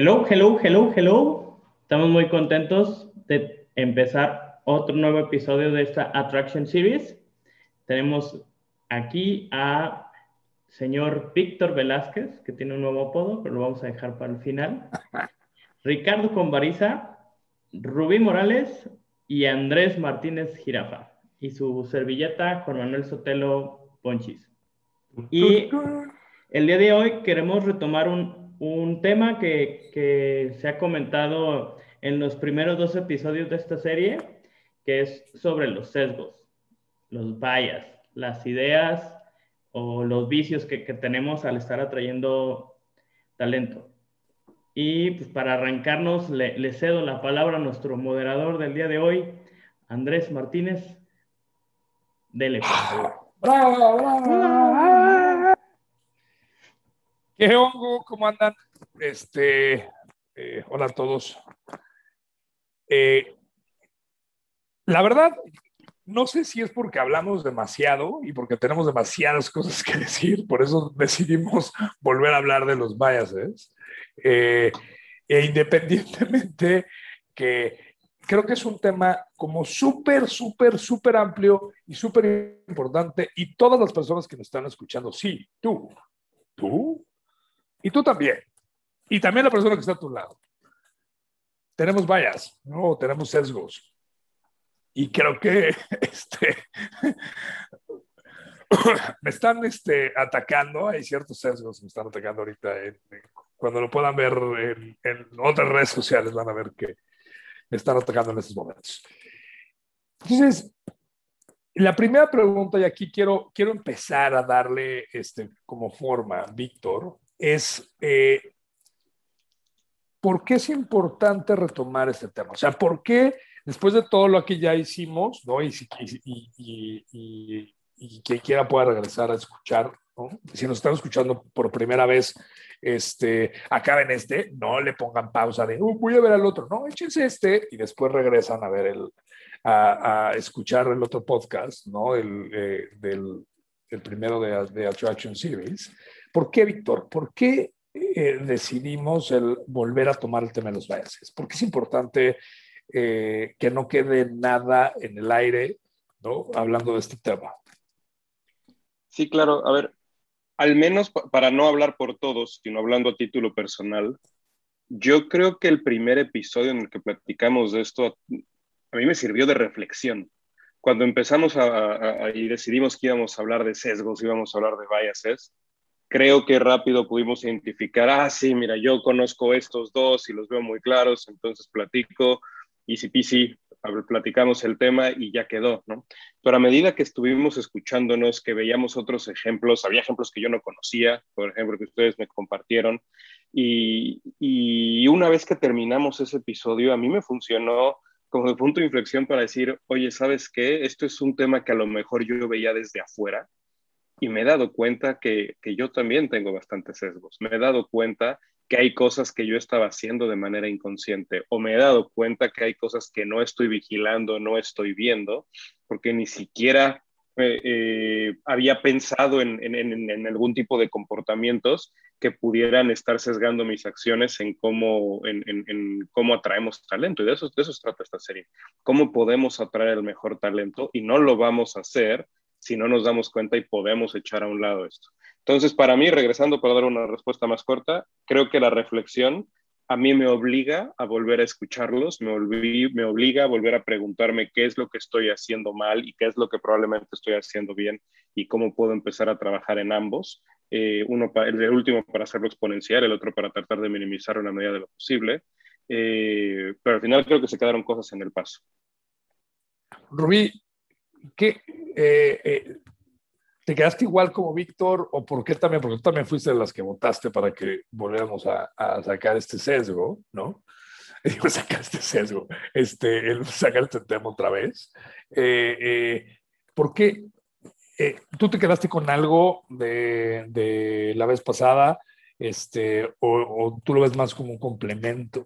Hello, hello, hello, hello. Estamos muy contentos de empezar otro nuevo episodio de esta Attraction Series. Tenemos aquí a señor Víctor Velázquez, que tiene un nuevo apodo, pero lo vamos a dejar para el final. Ricardo Convariza, Rubí Morales y Andrés Martínez Girafa. Y su servilleta, Juan Manuel Sotelo Ponchis. Y el día de hoy queremos retomar un, un tema que, se ha comentado en los primeros dos episodios de esta serie, que es sobre los sesgos, los bias, las ideas o los vicios que, tenemos al estar atrayendo talento. Y pues para arrancarnos, le, le, cedo la palabra a nuestro moderador del día de hoy, Andrés Martínez. Dele, por favor. ¡Bravo, bravo! ¿Qué? ¿Cómo andan? Este, eh, hola a todos. Eh, la verdad, no sé si es porque hablamos demasiado y porque tenemos demasiadas cosas que decir, por eso decidimos volver a hablar de los biases. Eh, e independientemente que creo que es un tema como súper, súper, súper amplio y súper importante y todas las personas que nos están escuchando, sí, tú, tú y tú también, y también la persona que está a tu lado. Tenemos vallas, ¿no? Tenemos sesgos. Y creo que este, me están este, atacando, hay ciertos sesgos que me están atacando ahorita. En, en, cuando lo puedan ver en, en, otras redes sociales, van a ver que me están atacando en estos momentos. Entonces, la primera pregunta, y aquí quiero, quiero empezar a darle este, como forma, Víctor, es eh, ¿por qué es importante retomar este tema? O sea, ¿por qué después de todo lo que ya hicimos, ¿no? Y, quien quiera pueda regresar a escuchar. Si nos están escuchando por primera vez, este, acaben este, no le pongan pausa de, uh, voy a ver al otro, no, échense este y después regresan a ver el, a, a escuchar el otro podcast, ¿no? El, eh, del el primero de, de Attraction Series. ¿Por qué, Víctor? ¿Por qué eh, decidimos el volver a tomar el tema de los biases? Porque es importante eh, que no quede nada en el aire, ¿no? Hablando de este tema. Sí, claro. A ver, al menos para no hablar por todos, sino hablando a título personal, yo creo que el primer episodio en el que platicamos de esto a mí me sirvió de reflexión. Cuando empezamos a, a, y decidimos que íbamos a hablar de sesgos, íbamos a hablar de biases, creo que rápido pudimos identificar, ah, sí, mira, yo conozco estos dos y los veo muy claros, entonces platico, easy peasy, platicamos el tema y ya quedó, ¿no? Pero a medida que estuvimos escuchándonos, que veíamos otros ejemplos, había ejemplos que yo no conocía, por ejemplo, que ustedes me compartieron, y, y una vez que terminamos ese episodio, a mí me funcionó como de punto de inflexión para decir, oye, ¿sabes qué? Esto es un tema que a lo mejor yo veía desde afuera, y me he dado cuenta que, que, yo también tengo bastantes sesgos. Me he dado cuenta que hay cosas que yo estaba haciendo de manera inconsciente o me he dado cuenta que hay cosas que no estoy vigilando, no estoy viendo, porque ni siquiera eh, eh, había pensado en, en, en, algún tipo de comportamientos que pudieran estar sesgando mis acciones en cómo, en, cómo atraemos talento. Y de eso, de eso se trata esta serie. ¿Cómo podemos atraer el mejor talento? Y no lo vamos a hacer si no nos damos cuenta y podemos echar a un lado esto. Entonces, para mí, regresando para dar una respuesta más corta, creo que la reflexión a mí me obliga a volver a escucharlos, me, me obliga a volver a preguntarme qué es lo que estoy haciendo mal y qué es lo que probablemente estoy haciendo bien y cómo puedo empezar a trabajar en ambos. Eh, uno el último para hacerlo exponencial, el otro para tratar de minimizar una medida de lo posible. Eh, pero al final creo que se quedaron cosas en el paso. Rubí, ¿qué, eh, eh, ¿te quedaste igual como Víctor o por qué también? Porque tú también fuiste de las que votaste para que volviéramos a, sacar este sesgo, ¿no? Digo, sacar sesgo, este, el sacar este tema otra vez. Eh, ¿Por qué? ¿Tú te quedaste con algo de, de la vez pasada este, o, o tú lo ves más como un complemento?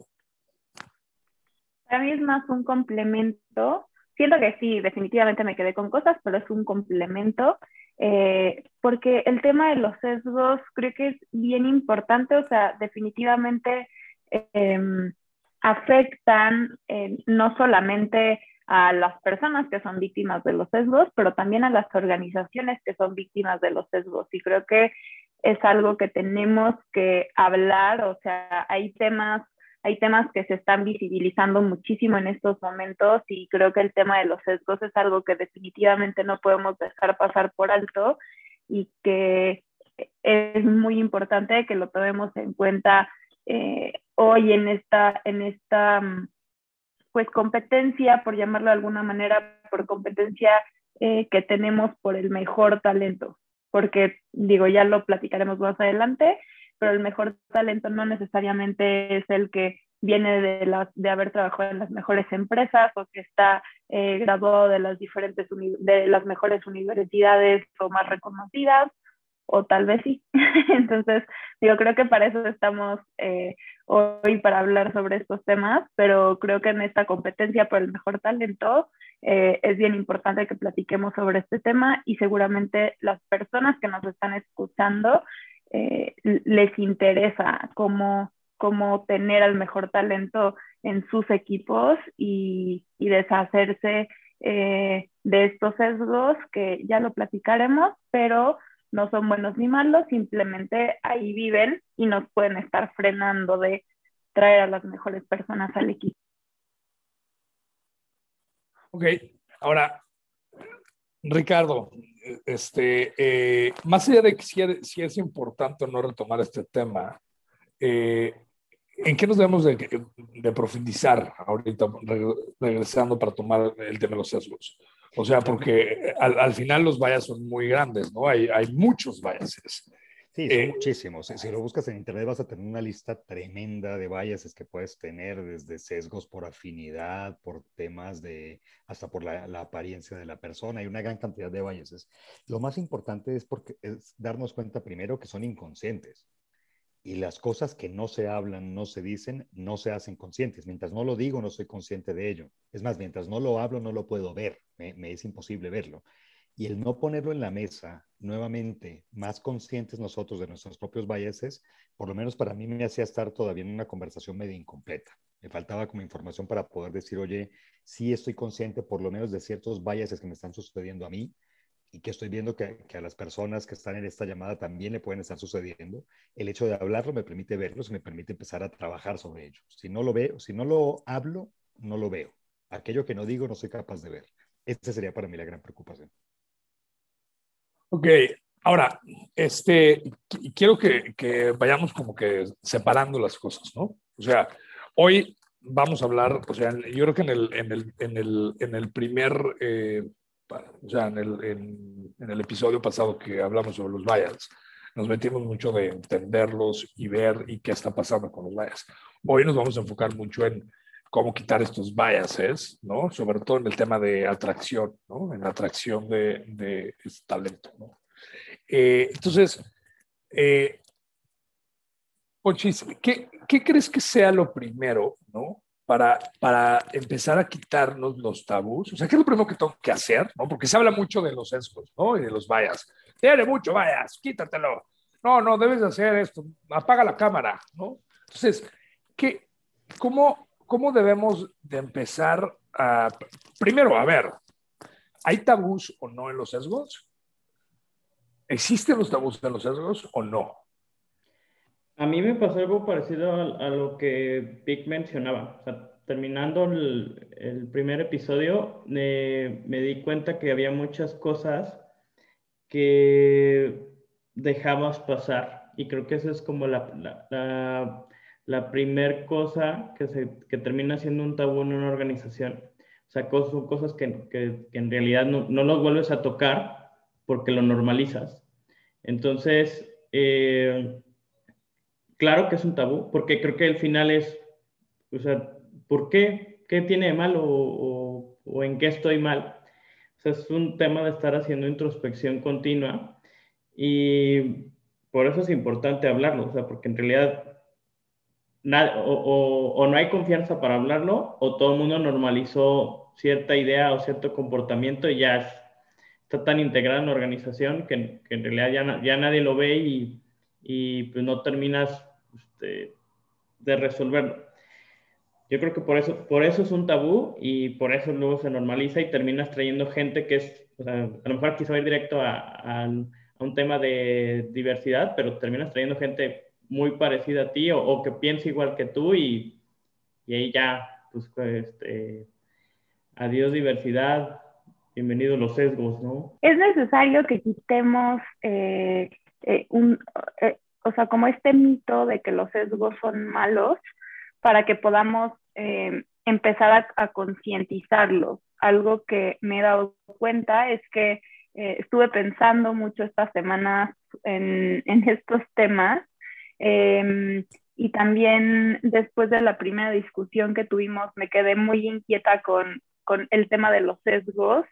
Para mí es más un complemento siento que sí, definitivamente me quedé con cosas, pero es un complemento, eh, porque el tema de los sesgos creo que es bien importante, o sea, definitivamente em, afectan eh, no solamente a las personas que son víctimas de los sesgos, pero también a las organizaciones que son víctimas de los sesgos. Y creo que es algo que tenemos que hablar, o sea, hay temas, hay temas que se están visibilizando muchísimo en estos momentos y creo que el tema de los sesgos es algo que definitivamente no podemos dejar pasar por alto y que es muy importante que lo tomemos en cuenta eh, hoy en esta, en esta mm, pues competencia, por llamarlo de alguna manera, por competencia eh, que tenemos por el mejor talento, porque digo, ya lo platicaremos más adelante, pero el mejor talento no necesariamente es el que viene de, la, de haber trabajado en las mejores empresas o que está eh, graduado de las diferentes de las mejores universidades o más reconocidas o tal vez sí. Entonces, yo creo que para eso estamos eh, hoy, para hablar sobre estos temas, pero creo que en esta competencia por el mejor talento eh, es bien importante que platiquemos sobre este tema y seguramente las personas que nos están escuchando eh, les interesa cómo, cómo tener al mejor talento en sus equipos y, y deshacerse de estos sesgos que ya lo platicaremos, pero no son buenos ni malos, simplemente ahí viven y nos pueden estar frenando de traer a las mejores personas al equipo. Ok, ahora, Ricardo, este, eh, más allá de que si, es importante o no retomar este tema, eh, ¿en qué nos debemos de, profundizar ahorita, regresando para tomar el tema de los sesgos? O sea, porque al, final los vallas son muy grandes, ¿no? Hay, hay muchos biases. Sí, son eh, muchísimos. Si lo buscas en internet vas a tener una lista tremenda de biases que puedes tener, desde sesgos por afinidad, por temas de, hasta por la, la apariencia de la persona. Hay una gran cantidad de biases. Lo más importante es, porque, es darnos cuenta primero que son inconscientes y las cosas que no se hablan, no se dicen, no se hacen conscientes. Mientras no lo digo, no soy consciente de ello. Es más, mientras no lo hablo, no lo puedo ver. Me, es imposible verlo. Y el no ponerlo en la mesa, nuevamente, más conscientes nosotros de nuestros propios biases, por lo menos para mí me hacía estar todavía en una conversación medio incompleta. Me faltaba como información para poder decir, oye, sí estoy consciente por lo menos de ciertos biases que me están sucediendo a mí, y que estoy viendo que, a las personas que están en esta llamada también le pueden estar sucediendo, el hecho de hablarlo me permite verlos y me permite empezar a trabajar sobre ello. Si no lo veo, si no lo hablo, no lo veo. Aquello que no digo no soy capaz de ver. Esta sería para mí la gran preocupación. Ok, ahora, este, quiero que, que vayamos como que separando las cosas, ¿no? O sea, hoy vamos a hablar, o sea, yo creo que en el, en el, en el, en el primer... Eh, o sea, en el, en, el episodio pasado que hablamos sobre los bias, nos metimos mucho de entenderlos y ver y qué está pasando con los bias. Hoy nos vamos a enfocar mucho en cómo quitar estos biases, ¿no? Sobre todo en el tema de atracción, ¿no? En la atracción de, de este talento, ¿no? Eh, entonces, eh, Ponchis, ¿qué, ¿qué crees que sea lo primero, ¿no? para, para empezar a quitarnos los tabús? O sea, ¿qué es lo primero que tengo que hacer? ¿no? Porque se habla mucho de los sesgos, ¿no? Y de los vayas. Tiene mucho vayas, quítatelo. No, no, debes de hacer esto. Apaga la cámara, ¿no? Entonces, ¿qué, cómo, ¿cómo debemos de empezar a... Primero, a ver, ¿hay tabús o no en los sesgos? ¿Existen los tabús en los sesgos o no? A mí me pasó algo parecido a, lo que Vic mencionaba. Terminando el, primer episodio, me di cuenta que había muchas cosas que dejamos pasar. Y creo que esa es como la, primer cosa que, se, que termina siendo un tabú en una organización. O sea, son cosas que, que, en realidad no, no, los vuelves a tocar porque lo normalizas. Entonces, eh, claro que es un tabú, porque creo que el final es, o sea, ¿por qué? ¿Qué tiene de malo o, en qué estoy mal? O sea, es un tema de estar haciendo introspección continua y por eso es importante hablarlo, o sea, porque en realidad nada, o, o, no hay confianza para hablarlo o todo el mundo normalizó cierta idea o cierto comportamiento y ya está tan integrado en la organización que, que en realidad ya, ya nadie lo ve y, y pues no terminas este, de resolverlo. Yo creo que por eso, por eso es un tabú y por eso luego se normaliza y terminas trayendo gente que es, o sea, a lo mejor quiso ir directo a, a, un tema de diversidad, pero terminas trayendo gente muy parecida a ti o, que piensa igual que tú y, y ahí ya, pues, este, adiós diversidad, bienvenidos los sesgos, ¿no? Es necesario que quitemos eh, eh, un, eh, o sea, como este mito de que los sesgos son malos para que podamos empezar a, concientizarlos. Algo que me he dado cuenta es que estuve pensando mucho estas semanas en estos temas em, y también después de la primera discusión que tuvimos me quedé muy inquieta con, con el tema de los sesgos.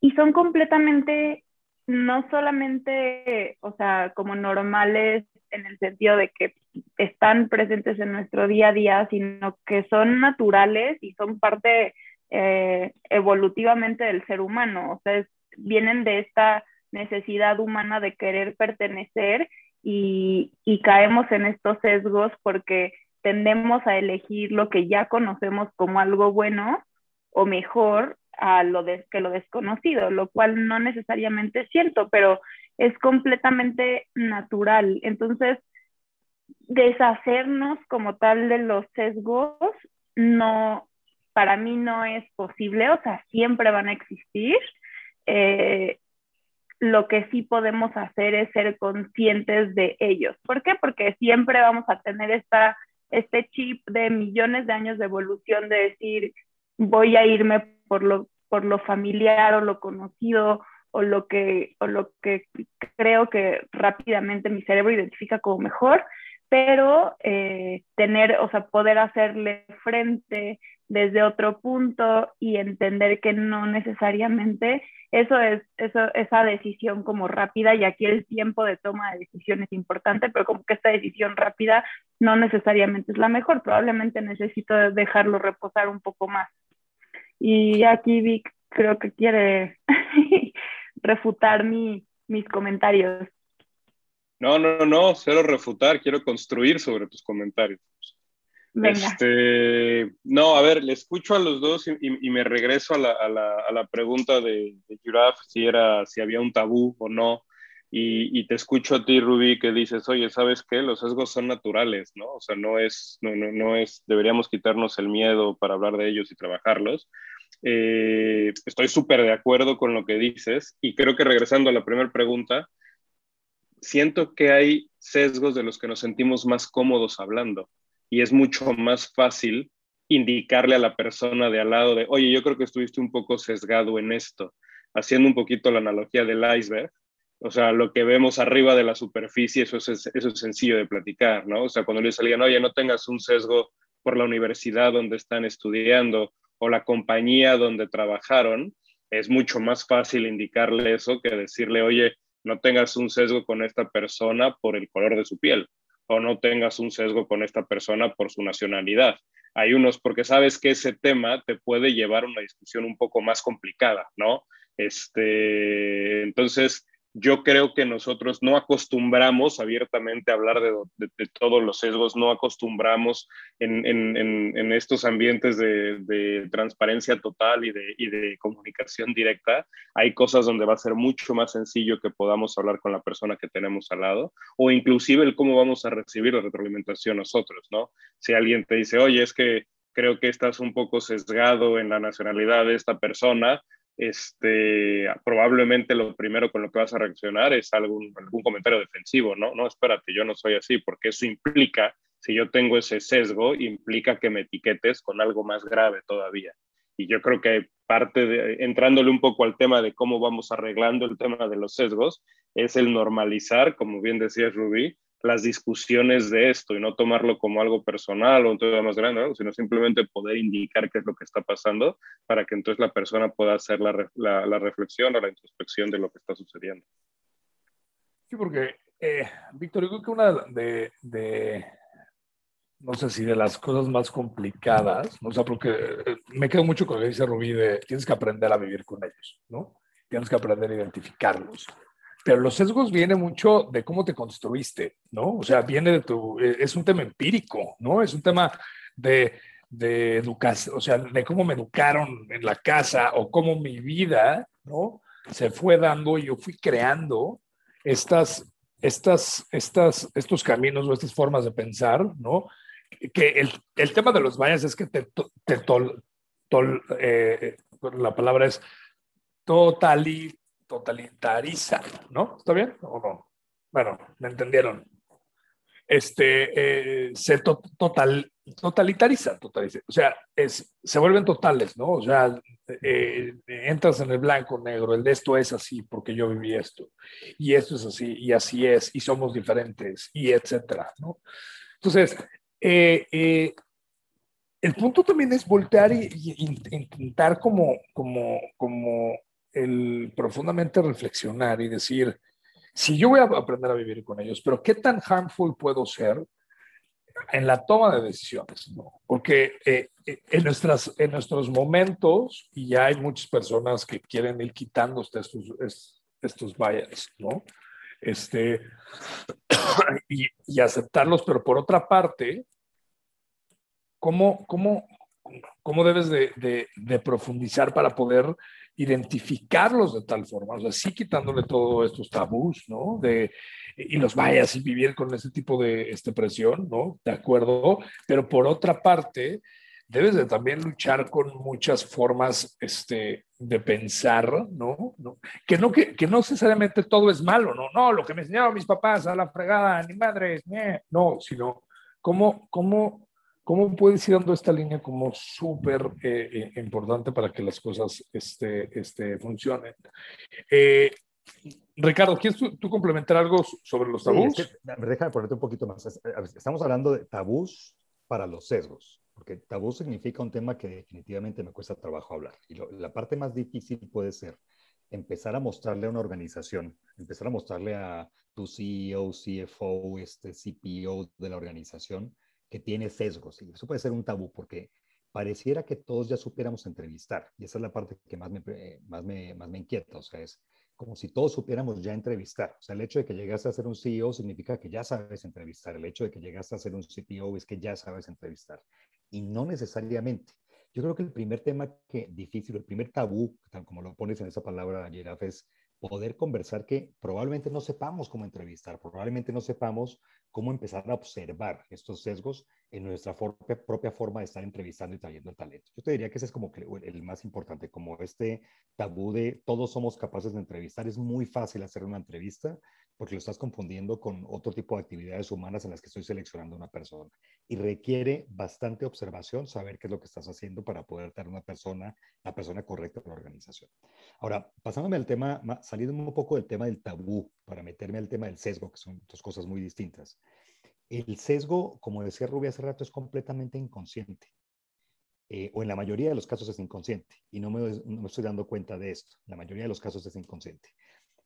Y son completamente, no solamente, o sea, como normales en el sentido de que están presentes en nuestro día a día, sino que son naturales y son parte eh, evolutivamente del ser humano, o sea, vienen de esta necesidad humana de querer pertenecer y, y caemos en estos sesgos porque tendemos a elegir lo que ya conocemos como algo bueno o mejor a lo que lo desconocido, lo cual no necesariamente es pero es completamente natural. Entonces, deshacernos como tal de los sesgos no, para mí no es posible, o sea, siempre van a existir. Eh, lo que sí podemos hacer es ser conscientes de ellos. ¿Por qué? Porque siempre vamos a tener esta, este chip de millones de años de evolución de decir, voy a irme por lo, por lo familiar o lo conocido o lo que, o lo que creo que rápidamente mi cerebro identifica como mejor, pero eh, tener, o sea, poder hacerle frente desde otro punto y entender que no necesariamente eso es eso, esa decisión como rápida y aquí el tiempo de toma de decisión es importante, pero como que esta decisión rápida no necesariamente es la mejor, probablemente necesito dejarlo reposar un poco más. Y aquí Vic creo que quiere refutar mi, mis comentarios. No, no, no, cero refutar, quiero construir sobre tus comentarios. Este, no, a ver, le escucho a los dos y, me regreso a la, pregunta de, de si, era, si había un tabú o no. Y, y, te escucho a ti, Rubí, que dices, oye, ¿sabes qué? Los sesgos son naturales, ¿no? O sea, no es, no, no, no es, deberíamos quitarnos el miedo para hablar de ellos y trabajarlos. Eh, estoy súper de acuerdo con lo que dices y creo que regresando a la primera pregunta, siento que hay sesgos de los que nos sentimos más cómodos hablando y es mucho más fácil indicarle a la persona de al lado de, oye, yo creo que estuviste un poco sesgado en esto, haciendo un poquito la analogía del iceberg. O sea, lo que vemos arriba de la superficie, eso es, eso es sencillo de platicar, ¿no? O sea, cuando le salían, oye, no tengas un sesgo por la universidad donde están estudiando o la compañía donde trabajaron, es mucho más fácil indicarle eso que decirle, oye, no tengas un sesgo con esta persona por el color de su piel o no tengas un sesgo con esta persona por su nacionalidad. Hay unos, porque sabes que ese tema te puede llevar a una discusión un poco más complicada, ¿no? Este, entonces, yo creo que nosotros no acostumbramos abiertamente a hablar de, todos los sesgos, no acostumbramos en, estos ambientes de, transparencia total y, de, comunicación directa. Hay cosas donde va a ser mucho más sencillo que podamos hablar con la persona que tenemos al lado o inclusive el cómo vamos a recibir la retroalimentación nosotros, ¿no? Si alguien te dice, oye, es que creo que estás un poco sesgado en la nacionalidad de esta persona, este, probablemente lo primero con lo que vas a reaccionar es algún, algún comentario defensivo, ¿no? No, espérate, yo no soy así, porque eso implica, si yo tengo ese sesgo, implica que me etiquetes con algo más grave todavía. Y yo creo que parte de, entrándole un poco al tema de cómo vamos arreglando el tema de los sesgos, es el normalizar, como bien decías Rubí, las discusiones de esto y no tomarlo como algo personal o un tema más grande, sino simplemente poder indicar qué es lo que está pasando para que entonces la persona pueda hacer la, la, reflexión o la introspección de lo que está sucediendo. Sí, porque, eh, Víctor, yo creo que una de, de, no sé si de las cosas más complicadas, ¿no? o porque eh, me quedo mucho con lo que dice Rubí de tienes que aprender a vivir con ellos, ¿no? Tienes que aprender a identificarlos. Pero los sesgos vienen mucho de cómo te construiste, ¿no? O sea, viene de tu, eh, es un tema empírico, ¿no? Es un tema de, de educación, o sea, de cómo me educaron en la casa o cómo mi vida, ¿no? Se fue dando y yo fui creando estas, estas, estas, estos caminos o estas formas de pensar, ¿no? Que el, el tema de los baños es que te, te tol, eh, la palabra es totali, totalitariza, ¿no? ¿Está bien o no? Bueno, me entendieron. Este, eh, se to, total, totalitariza, totaliza, o sea, es, se vuelven totales, ¿no? O sea, eh, entras en el blanco, negro, el de esto es así porque yo viví esto, y esto es así, y así es, y somos diferentes, y etcétera, ¿no? Entonces, eh, eh, el punto también es voltear y, intentar como, como, como el profundamente reflexionar y decir, si yo voy a aprender a vivir con ellos, pero ¿qué tan harmful puedo ser en la toma de decisiones? ¿no? Porque eh, en, nuestras, en nuestros momentos, y ya hay muchas personas que quieren ir quitando estos, estos bias, ¿no? Este, y, y, aceptarlos, pero por otra parte, ¿cómo, cómo, cómo debes de, de, de profundizar para poder identificarlos de tal forma, o sea, sí quitándole todos estos tabús, ¿no? De, y los vayas y vivir con ese tipo de este, presión, ¿no? De acuerdo, pero por otra parte, debes de también luchar con muchas formas este, de pensar, ¿no? ¿no? Que, no que, que, no necesariamente todo es malo, ¿no? No, lo que me enseñaron mis papás a la fregada, ni madres, no, sino cómo, cómo ¿Cómo puedes ir dando esta línea como súper eh, eh, importante para que las cosas este, este, funcionen? Eh, Ricardo, ¿quieres tú, tú, complementar algo sobre los tabús? Sí, es que, déjame ponerte un poquito más. Estamos hablando de tabús para los sesgos, porque tabú significa un tema que definitivamente me cuesta trabajo hablar. Y lo, la parte más difícil puede ser empezar a mostrarle a una organización, empezar a mostrarle a tu CEO, CFO, este CPO de la organización, que tiene sesgos. Y eso puede ser un tabú porque pareciera que todos ya supiéramos entrevistar. Y esa es la parte que más me, eh, más me, más me inquieta. O sea, es como si todos supiéramos ya entrevistar. O sea, el hecho de que llegaste a ser un CEO significa que ya sabes entrevistar. El hecho de que llegaste a ser un CPO es que ya sabes entrevistar. Y no necesariamente. Yo creo que el primer tema que difícil, el primer tabú, tal como lo pones en esa palabra, Giraf, es poder conversar que probablemente no sepamos cómo entrevistar, probablemente no sepamos cómo empezar a observar estos sesgos en nuestra propia forma de estar entrevistando y trayendo el talento. Yo te diría que ese es como el más importante, como este tabú de todos somos capaces de entrevistar. Es muy fácil hacer una entrevista porque lo estás confundiendo con otro tipo de actividades humanas en las que estoy seleccionando a una persona. Y requiere bastante observación saber qué es lo que estás haciendo para poder tener una persona, la persona correcta en la organización. Ahora, pasándome al tema, saliendo un poco del tema del tabú para meterme al tema del sesgo, que son dos cosas muy distintas. El sesgo, como decía Rubia hace rato, es completamente inconsciente. Eh, o en la mayoría de los casos es inconsciente. Y no me, estoy dando cuenta de esto. La mayoría de los casos es inconsciente.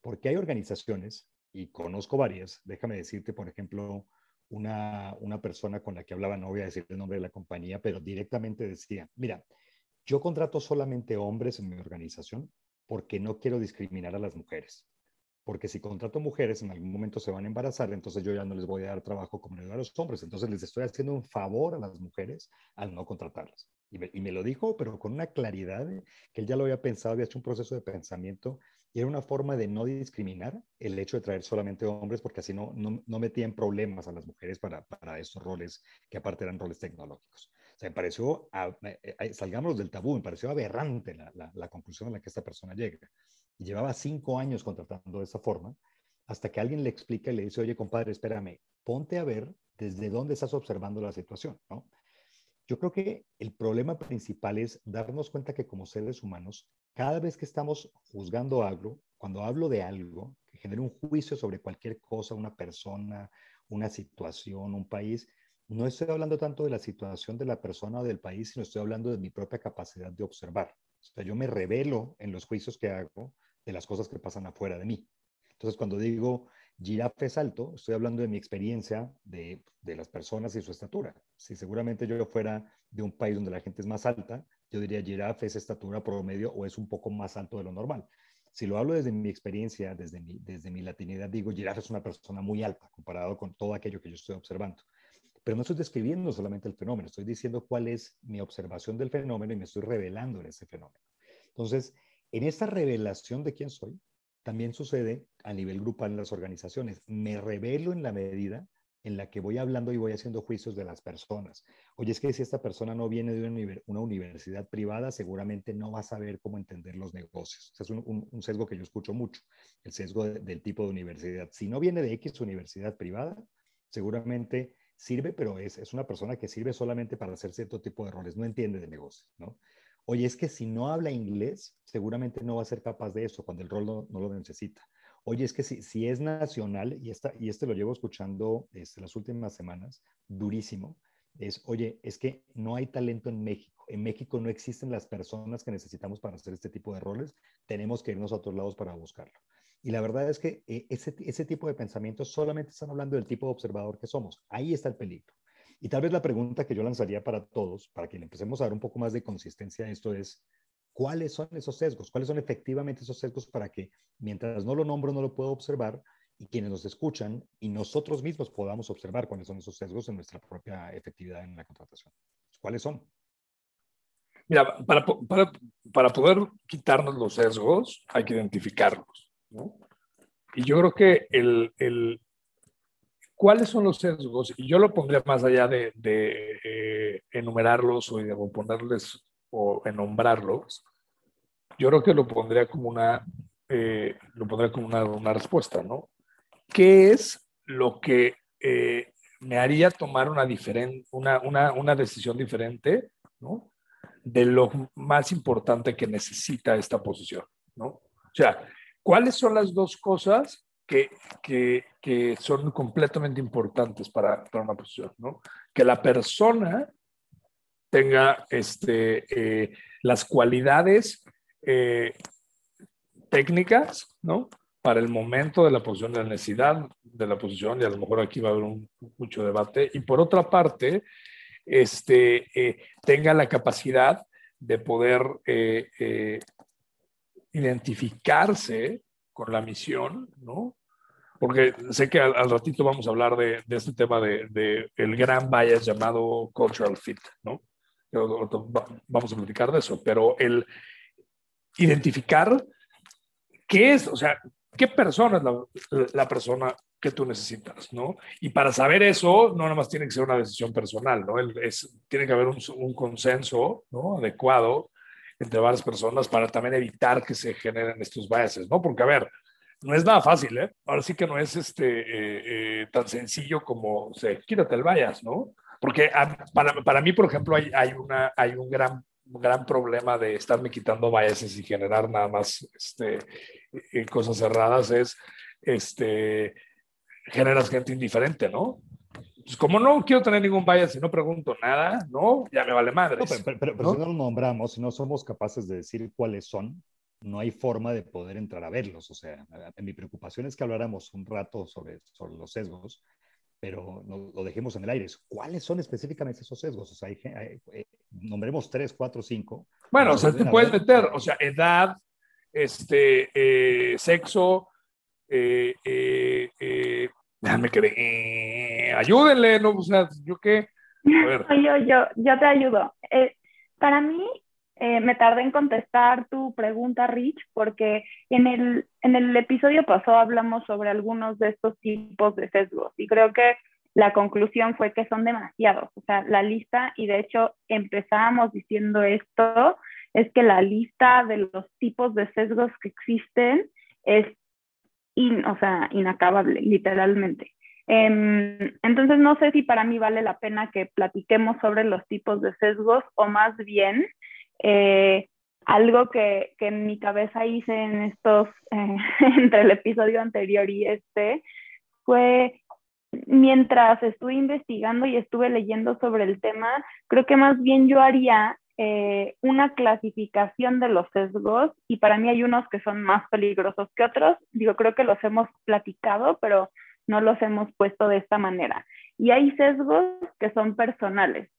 Porque hay organizaciones, y conozco varias, déjame decirte, por ejemplo, una, una persona con la que hablaba, no voy a decir el nombre de la compañía, pero directamente decía, mira, yo contrato solamente hombres en mi organización porque no quiero discriminar a las mujeres porque si contrato mujeres en algún momento se van a embarazar, entonces yo ya no les voy a dar trabajo como le doy a los hombres, entonces les estoy haciendo un favor a las mujeres al no contratarlas. Y me, y me lo dijo, pero con una claridad que él ya lo había pensado, había hecho un proceso de pensamiento y era una forma de no discriminar el hecho de traer solamente hombres, porque así no, no, no metían problemas a las mujeres para, para estos roles que aparte eran roles tecnológicos. Sea, me pareció, a, a, salgamos del tabú, me pareció aberrante la, la, la conclusión a la que esta persona llega y llevaba cinco años contratando de esa forma, hasta que alguien le explica y le dice, oye, compadre, espérame, ponte a ver desde dónde estás observando la situación, ¿no? Yo creo que el problema principal es darnos cuenta que como seres humanos, cada vez que estamos juzgando algo, cuando hablo de algo que genera un juicio sobre cualquier cosa, una persona, una situación, un país, no estoy hablando tanto de la situación de la persona o del país, sino estoy hablando de mi propia capacidad de observar. O sea, yo me revelo en los juicios que hago de las cosas que pasan afuera de mí. Entonces, cuando digo girafe es alto, estoy hablando de mi experiencia de, de, las personas y su estatura. Si seguramente yo fuera de un país donde la gente es más alta, yo diría girafe es estatura promedio o es un poco más alto de lo normal. Si lo hablo desde mi experiencia, desde mi, desde mi latinidad, digo, Giraffe es una persona muy alta comparado con todo aquello que yo estoy observando. Pero no estoy describiendo solamente el fenómeno, estoy diciendo cuál es mi observación del fenómeno y me estoy revelando en ese fenómeno. Entonces, en esta revelación de quién soy, también sucede a nivel grupal en las organizaciones. Me revelo en la medida en la que voy hablando y voy haciendo juicios de las personas. Oye, es que si esta persona no viene de una universidad privada, seguramente no va a saber cómo entender los negocios. es un, sesgo que yo escucho mucho, el sesgo del tipo de universidad. Si no viene de X universidad privada, seguramente sirve, pero es, es una persona que sirve solamente para hacer cierto tipo de roles, no entiende de negocios, ¿no? Oye, es que si no habla inglés, seguramente no va a ser capaz de eso cuando el rol no, no lo necesita. Oye, es que si, si es nacional, y, esta, y este lo llevo escuchando este, las últimas semanas, durísimo, es, oye, es que no hay talento en México. En México no existen las personas que necesitamos para hacer este tipo de roles. Tenemos que irnos a otros lados para buscarlo. Y la verdad es que eh, ese, ese tipo de pensamientos solamente están hablando del tipo de observador que somos. Ahí está el peligro. Y tal vez la pregunta que yo lanzaría para todos, para que le empecemos a dar un poco más de consistencia a esto es, cuáles son esos sesgos, cuáles son efectivamente esos sesgos para que mientras no lo nombro no lo puedo observar y quienes nos escuchan y nosotros mismos podamos observar cuáles son esos sesgos en nuestra propia efectividad en la contratación. ¿Cuáles son? Mira, para, para, para poder quitarnos los sesgos hay que identificarlos. ¿No? Y yo creo que el, el, ¿cuáles son los sesgos? Y yo lo pondría más allá de, de eh, enumerarlos o de ponerles o nombrarlos, yo creo que lo pondría como una, eh, lo pondría como una, una, respuesta, ¿no? ¿Qué es lo que eh, me haría tomar una, una, una, una decisión diferente, ¿no? De lo más importante que necesita esta posición, ¿no? O sea, ¿cuáles son las dos cosas que, que, son completamente importantes para, para, una posición, ¿no? Que la persona tenga este, eh, las cualidades eh, técnicas, ¿no? Para el momento de la posición, de la necesidad de la posición, y a lo mejor aquí va a haber mucho debate. Y por otra parte, este, eh, tenga la capacidad de poder identificarse con la misión, ¿no? Porque sé que al, ratito vamos a hablar de, de este tema de, de, el gran bias llamado cultural fit, ¿no? Vamos a platicar de eso, pero el identificar qué es, o sea, qué persona es la, la, persona que tú necesitas, ¿no? Y para saber eso, no nada más tiene que ser una decisión personal, ¿no? Es, tiene que haber un, un, consenso, ¿no? Adecuado entre varias personas para también evitar que se generen estos biases, ¿no? Porque, a ver, no es nada fácil, ¿eh? Ahora sí que no es este, eh, eh, tan sencillo como, o sea, quítate el bias, ¿no? Porque para, para mí, por ejemplo, hay, hay, una, hay un gran, gran problema de estarme quitando biases y generar nada más este, eh, cosas cerradas, es este, generas gente indiferente, ¿no? Pues como no quiero tener ningún bias y no pregunto nada, ¿no? Ya me vale madre. pero, pero, pero si no los nombramos, si no somos capaces de decir cuáles son, no hay forma de poder entrar a verlos. O sea, mi preocupación es que habláramos un rato sobre, sobre los sesgos, pero no, lo dejemos en el aire. ¿Cuáles son específicamente esos sesgos? O sea, hay, eh, nombremos tres, cuatro, cinco. Bueno, o sea, te puedes meter, o sea, edad, este, eh, sexo, eh, eh, eh déjame que ayúdenle, ¿no? O sea, ¿yo qué? Yo, yo, yo te ayudo. para mí, eh, me tardé en contestar tu pregunta, Rich, porque en el, en el episodio pasado hablamos sobre algunos de estos tipos de sesgos y creo que la conclusión fue que son demasiados. O sea, la lista, y de hecho empezábamos diciendo esto, es que la lista de los tipos de sesgos que existen es o sea, inacabable, literalmente. Em, entonces, no sé si para mí vale la pena que platiquemos sobre los tipos de sesgos o más bien eh, algo que, que, en mi cabeza hice en estos, entre el episodio anterior y este, fue mientras estuve investigando y estuve leyendo sobre el tema, creo que más bien yo haría eh, una clasificación de los sesgos y para mí hay unos que son más peligrosos que otros. Digo, creo que los hemos platicado, pero no los hemos puesto de esta manera. Y hay sesgos que son personales.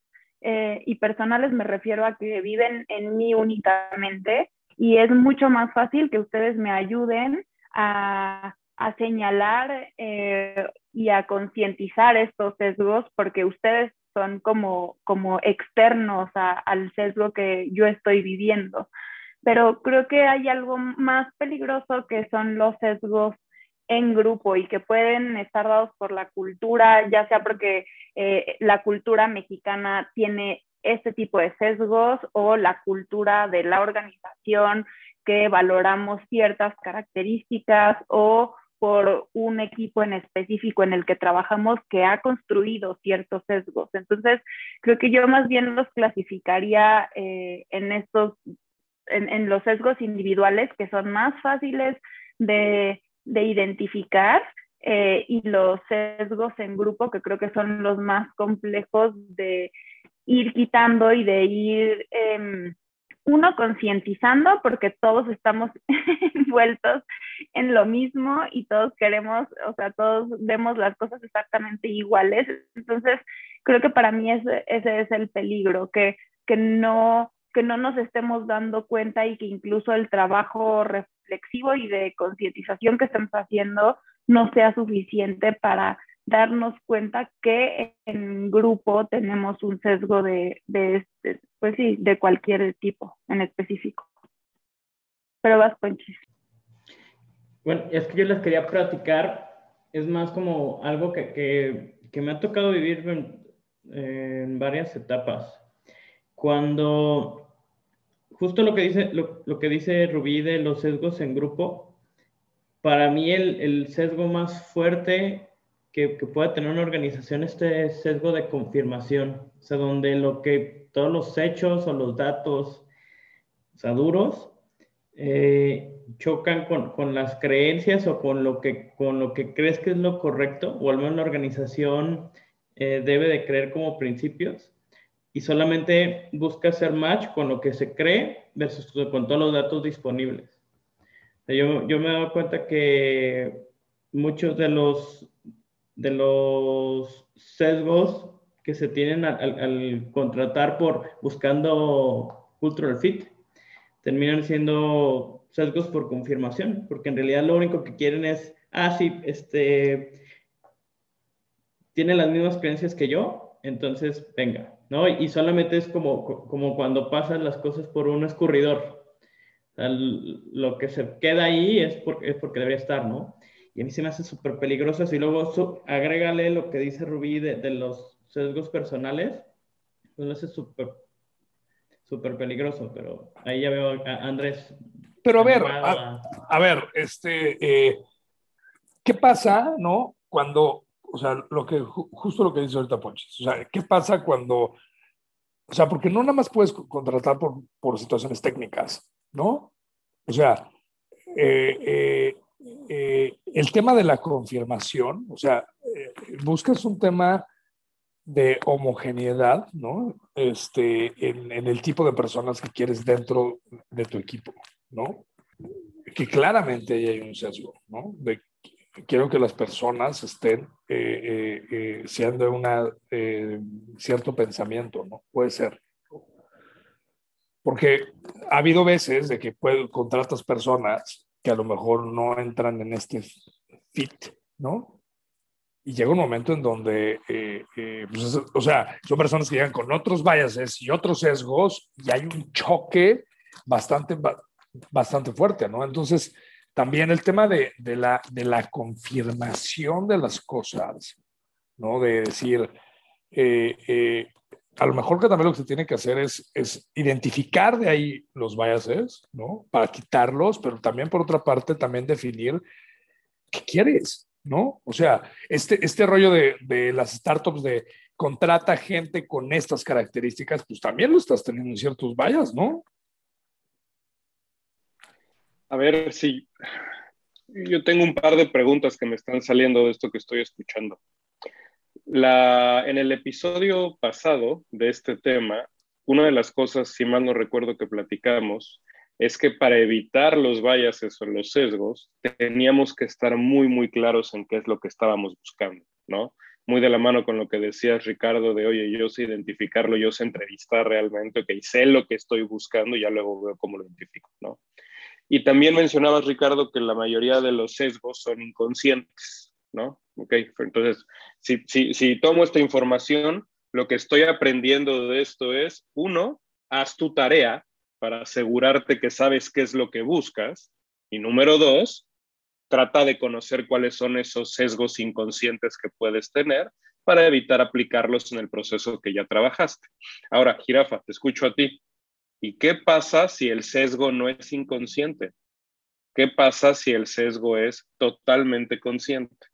Eh, y personales me refiero a que viven en mí únicamente y es mucho más fácil que ustedes me ayuden a, a señalar eh, y a concientizar estos sesgos porque ustedes son como, como externos al sesgo que yo estoy viviendo. Pero creo que hay algo más peligroso que son los sesgos en grupo y que pueden estar dados por la cultura, ya sea porque eh, la cultura mexicana tiene este tipo de sesgos o la cultura de la organización que valoramos ciertas características o por un equipo en específico en el que trabajamos que ha construido ciertos sesgos. Entonces, creo que yo más bien los clasificaría eh, en estos, en, los sesgos individuales que son más fáciles de, identificar eh, y los sesgos en grupo que creo que son los más complejos de ir quitando y de ir... Em, uno, concientizando, porque todos estamos envueltos en lo mismo y todos queremos, o sea, todos vemos las cosas exactamente iguales. Entonces, creo que para mí ese, ese es el peligro, que, que, no, que no nos estemos dando cuenta y que incluso el trabajo reflexivo y de concientización que estamos haciendo no sea suficiente para darnos cuenta que en grupo tenemos un sesgo de, de, pues sí, de cualquier tipo en específico. Pero vas, Ponchis. Bueno, es que yo les quería platicar, es más como algo que, que, que me ha tocado vivir en, en, varias etapas. Cuando, justo lo que dice, lo, lo, que dice Rubí de los sesgos en grupo, para mí el, el sesgo más fuerte que, que pueda tener una organización este sesgo de confirmación, o sea, donde lo que todos los hechos o los datos, o sea, duros, eh, chocan con, con, las creencias o con lo, que, con lo que crees que es lo correcto, o al menos la organización eh, debe de creer como principios, y solamente busca hacer match con lo que se cree versus con todos los datos disponibles. Yo, yo me he dado cuenta que muchos de los de los sesgos que se tienen al, contratar por buscando cultural fit terminan siendo sesgos por confirmación, porque en realidad lo único que quieren es, ah, sí, este, tiene las mismas creencias que yo, entonces venga, ¿no? Y solamente es como, como cuando pasan las cosas por un escurridor. lo que se queda ahí es porque, es porque debería estar, ¿no? Y a mí se me hace súper peligroso. Y luego agrégale lo que dice Rubí de, de los sesgos personales, pues lo hace súper súper peligroso, pero ahí ya veo a Andrés. Pero a ver, a, ver, este, eh, ¿qué pasa, no? Cuando, o sea, lo que, justo lo que dice ahorita Ponches, o sea, ¿qué pasa cuando, o sea, porque no nada más puedes contratar por, por situaciones técnicas, ¿no? O sea, eh, eh, eh, el tema de la confirmación, o sea, eh, buscas un tema de homogeneidad, ¿no? Este, en, el tipo de personas que quieres dentro de tu equipo, ¿no? Que claramente ahí hay un sesgo, ¿no? Quiero que las personas estén eh, siendo de un cierto pensamiento, ¿no? Puede ser. Porque ha habido veces de que puedo, contratas personas que a lo mejor no entran en este fit, ¿no? Y llega un momento en donde, eh, eh, pues, o sea, son personas que llegan con otros biases y otros sesgos y hay un choque bastante, bastante fuerte, ¿no? Entonces, también el tema de, de, la, de la confirmación de las cosas, ¿no? De decir, eh, a lo mejor que también lo que se tiene que hacer es, identificar de ahí los biases, ¿no? Para quitarlos, pero también por otra parte también definir qué quieres, ¿no? O sea, este, este rollo de, las startups de contrata gente con estas características, pues también lo estás teniendo en ciertos bias, ¿no? A ver, sí. Yo tengo un par de preguntas que me están saliendo de esto que estoy escuchando. En el episodio pasado de este tema, una de las cosas, si mal no recuerdo que platicamos, es que para evitar los biases o los sesgos, teníamos que estar muy, muy claros en qué es lo que estábamos buscando, ¿no? muy de la mano con lo que decías, Ricardo, de, oye, yo sé identificarlo, yo sé entrevistar realmente, ok, sé lo que estoy buscando y ya luego veo cómo lo identifico, ¿no? Y también mencionabas, Ricardo, que la mayoría de los sesgos son inconscientes, ¿no? Ok, entonces, si, si, si tomo esta información, lo que estoy aprendiendo de esto es, uno, haz tu tarea para asegurarte que sabes qué es lo que buscas. Y número dos, trata de conocer cuáles son esos sesgos inconscientes que puedes tener para evitar aplicarlos en el proceso que ya trabajaste. Ahora, jirafa, te escucho a ti. ¿Y qué pasa si el sesgo no es inconsciente? ¿Qué pasa si el sesgo es totalmente consciente?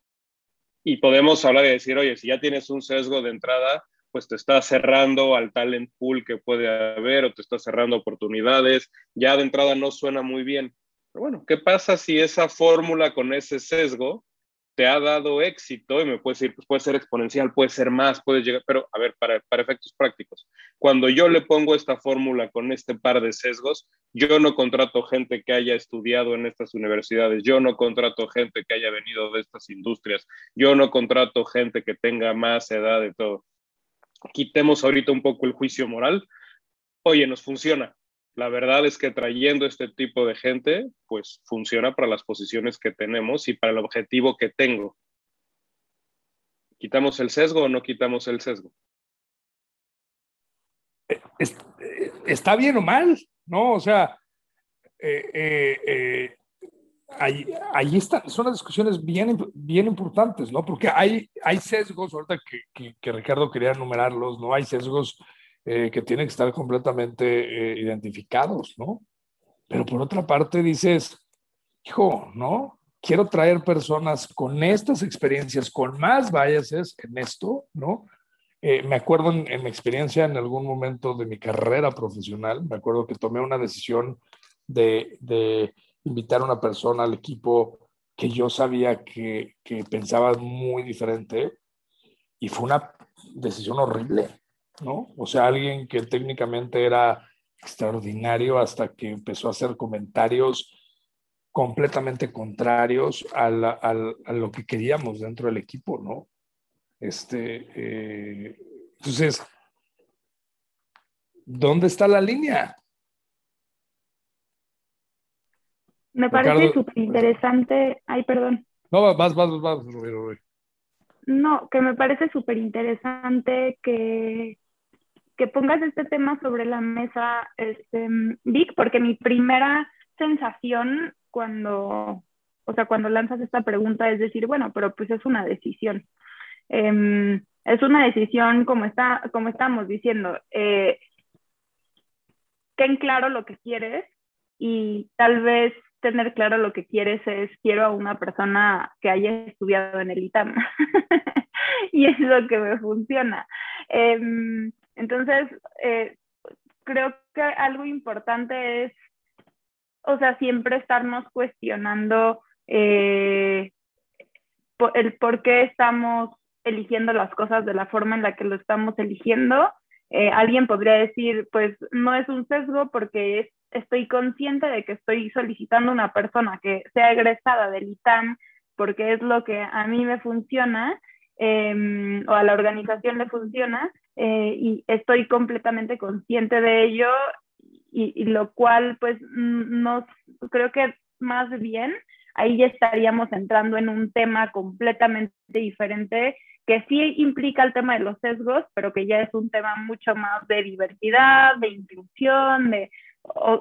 Y podemos hablar y decir, oye, si ya tienes un sesgo de entrada, pues te está cerrando al talent pool que puede haber o te está cerrando oportunidades. Ya de entrada no suena muy bien. Pero bueno, ¿qué pasa si esa fórmula con ese sesgo te ha dado éxito y me puedes decir, pues puede ser exponencial, puede ser más, puede llegar, pero a ver, para, para efectos prácticos, cuando yo le pongo esta fórmula con este par de sesgos, yo no contrato gente que haya estudiado en estas universidades, yo no contrato gente que haya venido de estas industrias, yo no contrato gente que tenga más edad de todo. Quitemos ahorita un poco el juicio moral. Oye, nos funciona, la verdad es que trayendo este tipo de gente, pues funciona para las posiciones que tenemos y para el objetivo que tengo. ¿Quitamos el sesgo o no quitamos el sesgo? Eh, eh, está bien o mal, ¿no? O sea, eh, ahí, están, son las discusiones bien, bien importantes, ¿no? Porque hay, hay sesgos, ahorita que, que Ricardo quería enumerarlos, ¿no? Hay sesgos eh, que tienen que estar completamente eh, identificados, ¿no? Pero por otra parte dices, hijo, ¿no? Quiero traer personas con estas experiencias, con más biases en esto, ¿no? Eh, me acuerdo en, en, mi experiencia en algún momento de mi carrera profesional, me acuerdo que tomé una decisión de, de invitar a una persona al equipo que yo sabía que, que pensaba muy diferente y fue una decisión horrible, ¿no? O sea, alguien que técnicamente era extraordinario hasta que empezó a hacer comentarios completamente contrarios a, lo que queríamos dentro del equipo, ¿no? Este, eh, entonces, ¿dónde está la línea? Me parece súper interesante. Ay, perdón. No, vas, vas, vas, No, que me parece súper interesante que que pongas este tema sobre la mesa, este, Vic, porque mi primera sensación cuando, o sea, cuando lanzas esta pregunta es decir, bueno, pero pues es una decisión. Em, es una decisión como, está, como estamos diciendo, eh, ten claro lo que quieres y tal vez tener claro lo que quieres es quiero a una persona que haya estudiado en el ITAM y es lo que me funciona. Eh, entonces, eh, creo que algo importante es, o sea, siempre estarnos cuestionando eh, el por qué estamos eligiendo las cosas de la forma en la que lo estamos eligiendo. Eh, alguien podría decir, pues no es un sesgo porque estoy consciente de que estoy solicitando una persona que sea egresada del ITAM porque es lo que a mí me funciona em, o a la organización le funciona eh, y estoy completamente consciente de ello y, lo cual pues nos creo que más bien ahí ya estaríamos entrando en un tema completamente diferente que sí implica el tema de los sesgos, pero que ya es un tema mucho más de diversidad, de inclusión, de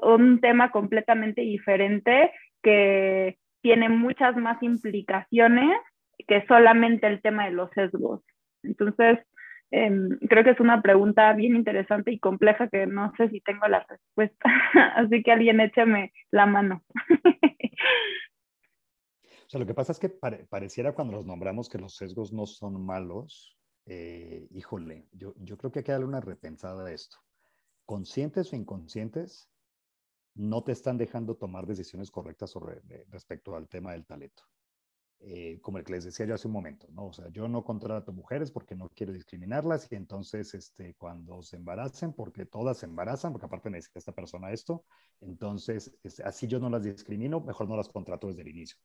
un tema completamente diferente que tiene muchas más implicaciones que solamente el tema de los sesgos. Entonces, Em, creo que es una pregunta bien interesante y compleja que no sé si tengo la respuesta, así que alguien écheme la mano. o sea, lo que pasa es que pareciera cuando los nombramos que los sesgos no son malos, eh, híjole, yo, yo creo que hay que darle una repensada a esto. Conscientes o inconscientes, no te están dejando tomar decisiones correctas sobre, respecto al tema del talento. Eh, como el que les decía yo hace un momento, ¿no? O sea, yo no contrato mujeres porque no quiero discriminarlas y entonces este, cuando se embaracen, porque todas se embarazan, porque aparte necesita esta persona esto, entonces este, así yo no las discrimino, mejor no las contrato desde el inicio.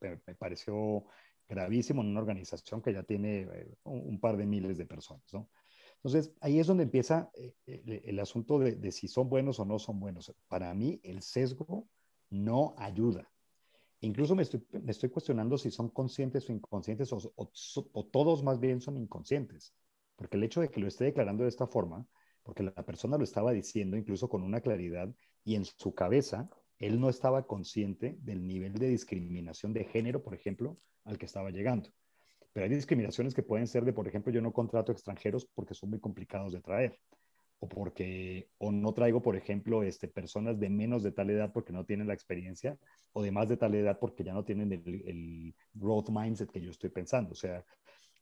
me, pareció gravísimo en una organización que ya tiene eh, un, par de miles de personas, ¿no? Entonces, ahí es donde empieza eh, el, asunto de, si son buenos o no son buenos. Para mí, el sesgo no ayuda. Incluso me estoy, cuestionando si son conscientes o inconscientes o, todos más bien son inconscientes. Porque el hecho de que lo esté declarando de esta forma, porque la persona lo estaba diciendo incluso con una claridad y en su cabeza, él no estaba consciente del nivel de discriminación de género, por ejemplo, al que estaba llegando. Pero hay discriminaciones que pueden ser de, por ejemplo, yo no contrato extranjeros porque son muy complicados de traer. O porque, o no traigo, por ejemplo, este, personas de menos de tal edad porque no tienen la experiencia, o de más de tal edad porque ya no tienen el, growth mindset que yo estoy pensando. O sea,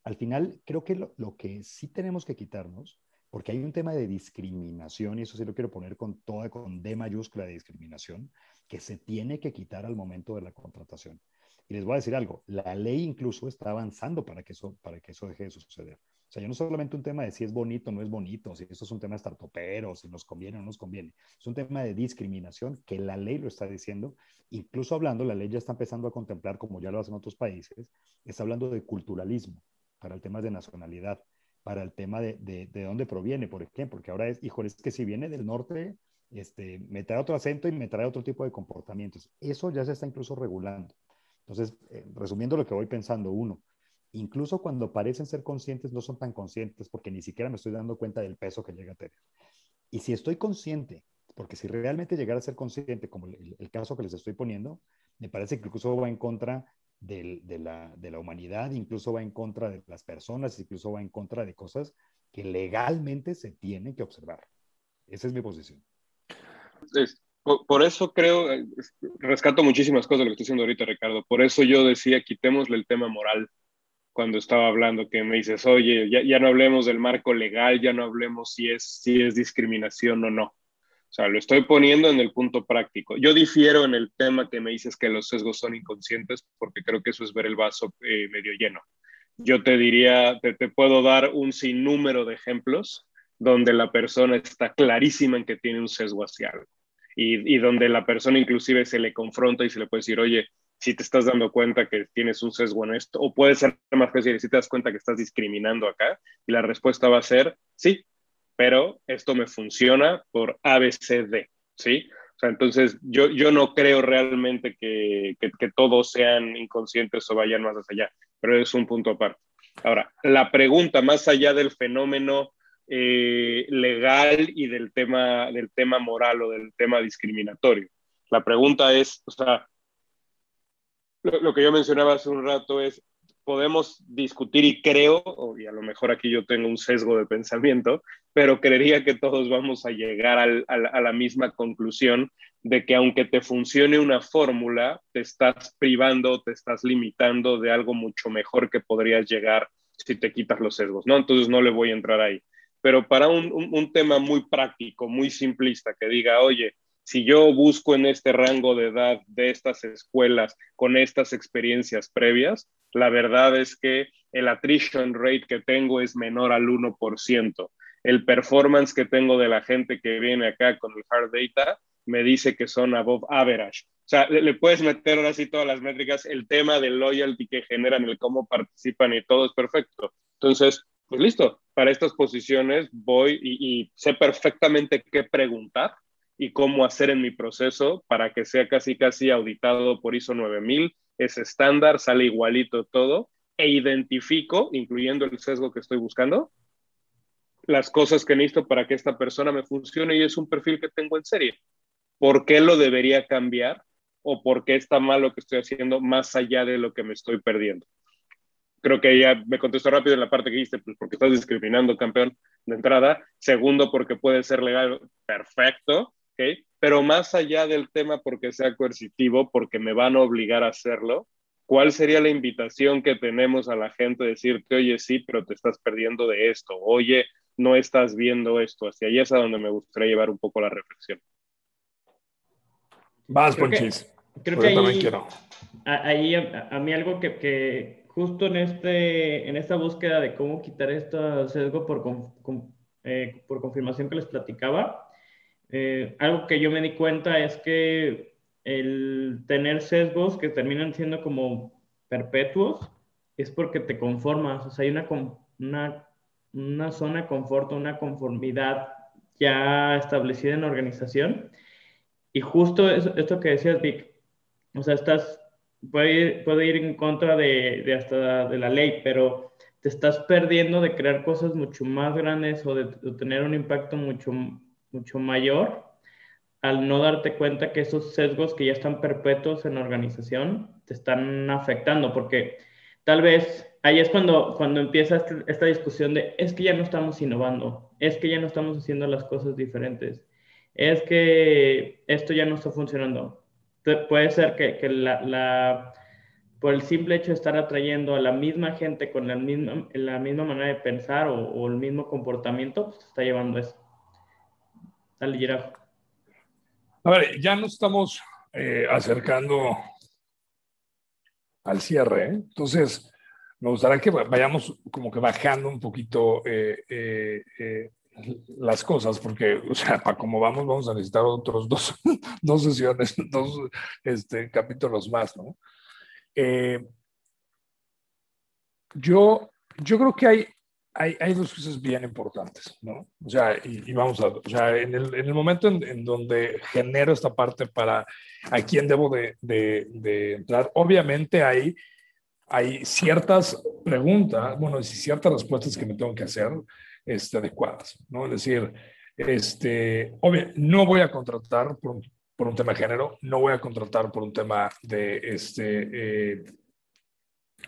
al final, creo que lo, lo que sí tenemos que quitarnos porque hay un tema de discriminación, y eso sí lo quiero poner con toda, con D mayúscula de discriminación, que se tiene que quitar al momento de la contratación. Y les voy a decir algo, la ley incluso está avanzando para que eso, para que eso deje de suceder. O sea, ya no solamente un tema de si es bonito o no es bonito, si esto es un tema startupero, si nos conviene o no nos conviene. Es un tema de discriminación que la ley lo está diciendo. Incluso hablando, la ley ya está empezando a contemplar, como ya lo hacen otros países, está hablando de culturalismo para el tema de nacionalidad para el tema de, de, dónde proviene, por ejemplo, porque ahora es, híjole, es que si viene del norte, este, me trae otro acento y me trae otro tipo de comportamientos. Eso ya se está incluso regulando. Entonces, eh, resumiendo lo que voy pensando, uno, incluso cuando parecen ser conscientes, no son tan conscientes porque ni siquiera me estoy dando cuenta del peso que llega a tener. Y si estoy consciente, porque si realmente llegara a ser consciente, como el, el caso que les estoy poniendo, me parece que incluso va en contra de, la, de, la, humanidad, incluso va en contra de las personas, incluso va en contra de cosas que legalmente se tienen que observar. Esa es mi posición. por, eso creo, eh, rescato muchísimas cosas de lo que estoy diciendo ahorita, Ricardo. Por eso yo decía, quitémosle el tema moral cuando estaba hablando, que me dices, oye, ya, ya no hablemos del marco legal, ya no hablemos si es, si es discriminación o no. O sea, lo estoy poniendo en el punto práctico. Yo difiero en el tema que me dices que los sesgos son inconscientes, porque creo que eso es ver el vaso eh, medio lleno. Yo te diría, te, te puedo dar un sinnúmero de ejemplos donde la persona está clarísima en que tiene un sesgo hacia algo. Y, y, donde la persona inclusive se le confronta y se le puede decir, oye, si te estás dando cuenta que tienes un sesgo en esto, o puede ser más fácil, si te das cuenta que estás discriminando acá, y la respuesta va a ser, sí, pero esto me funciona por ABCD, ¿sí? O sea, entonces yo, yo no creo realmente que, que, todos sean inconscientes o vayan más allá, pero es un punto aparte. Ahora, la pregunta más allá del fenómeno eh, legal y del tema, del tema moral o del tema discriminatorio. La pregunta es, o sea, lo, que yo mencionaba hace un rato es, podemos discutir y creo, y a lo mejor aquí yo tengo un sesgo de pensamiento, pero creería que todos vamos a llegar a la misma conclusión de que aunque te funcione una fórmula, te estás privando, te estás limitando de algo mucho mejor que podrías llegar si te quitas los sesgos, ¿no? Entonces no le voy a entrar ahí. Pero para un, un tema muy práctico, muy simplista, que diga, oye, si yo busco en este rango de edad de estas escuelas con estas experiencias previas, la verdad es que el attrition rate que tengo es menor al 1%. El performance que tengo de la gente que viene acá con el hard data me dice que son above average. O sea, le, puedes meter ahora sí todas las métricas, el tema del loyalty que generan, el cómo participan y todo es perfecto. Entonces, pues listo, para estas posiciones voy y sé perfectamente qué preguntar y cómo hacer en mi proceso para que sea casi casi auditado por ISO 9000 es estándar, sale igualito todo, e identifico, incluyendo el sesgo que estoy buscando, las cosas que necesito para que esta persona me funcione y es un perfil que tengo en serie. ¿Por qué lo debería cambiar? ¿O por qué está mal lo que estoy haciendo más allá de lo que me estoy perdiendo? Creo que ya me contestó rápido en la parte que dijiste, pues porque estás discriminando, campeón, de entrada. Segundo, porque puede ser legal, perfecto. ¿Ok? Pero más allá del tema porque sea coercitivo, porque me van a obligar a hacerlo, ¿cuál sería la invitación que tenemos a la gente? Decirte, oye, sí, pero te estás perdiendo de esto, oye, no estás viendo esto. Hacia allá es a donde me gustaría llevar un poco la reflexión. Vas, Ponchis. Creo que ahí, quiero. ahí a, mí algo que, que, justo en, este, en esta búsqueda de cómo quitar este sesgo por, eh, por confirmación que les platicaba, eh, algo que yo me di cuenta es que el tener sesgos que terminan siendo como perpetuos es porque te conformas, o sea, hay una, una, una zona de confort, una conformidad ya establecida en la organización. Y justo esto que decías, Vic, o sea, estás, puede ir, puede ir en contra de, de, hasta de la ley, pero te estás perdiendo de crear cosas mucho más grandes o de, de tener un impacto mucho, mucho mayor al no darte cuenta que esos sesgos que ya están perpetuos en la organización te están afectando, porque tal vez ahí es cuando, cuando empieza este, esta discusión de es que ya no estamos innovando, es que ya no estamos haciendo las cosas diferentes, es que esto ya no está funcionando. puede ser que, que la, por el simple hecho de estar atrayendo a la misma gente con la misma, la misma manera de pensar o, o el mismo comportamiento, pues está llevando eso. Dale, Giraffe. A ver, ya nos estamos eh, acercando al cierre, ¿eh? entonces me gustaría que vayamos como que bajando un poquito eh, las cosas, porque, o sea, para cómo vamos, vamos a necesitar otros dos, dos sesiones, dos este, capítulos más, ¿no? yo, yo creo que hay hay, hay, dos cosas bien importantes, ¿no? O sea, y, vamos a, o sea, en el, en el momento en, en, donde genero esta parte para a quién debo de, de, de, entrar, obviamente hay, hay ciertas preguntas, bueno, y ciertas respuestas que me tengo que hacer este, adecuadas, ¿no? Es decir, este, obvio, no voy a contratar por un, por un tema de género, no voy a contratar por un tema de, este, eh,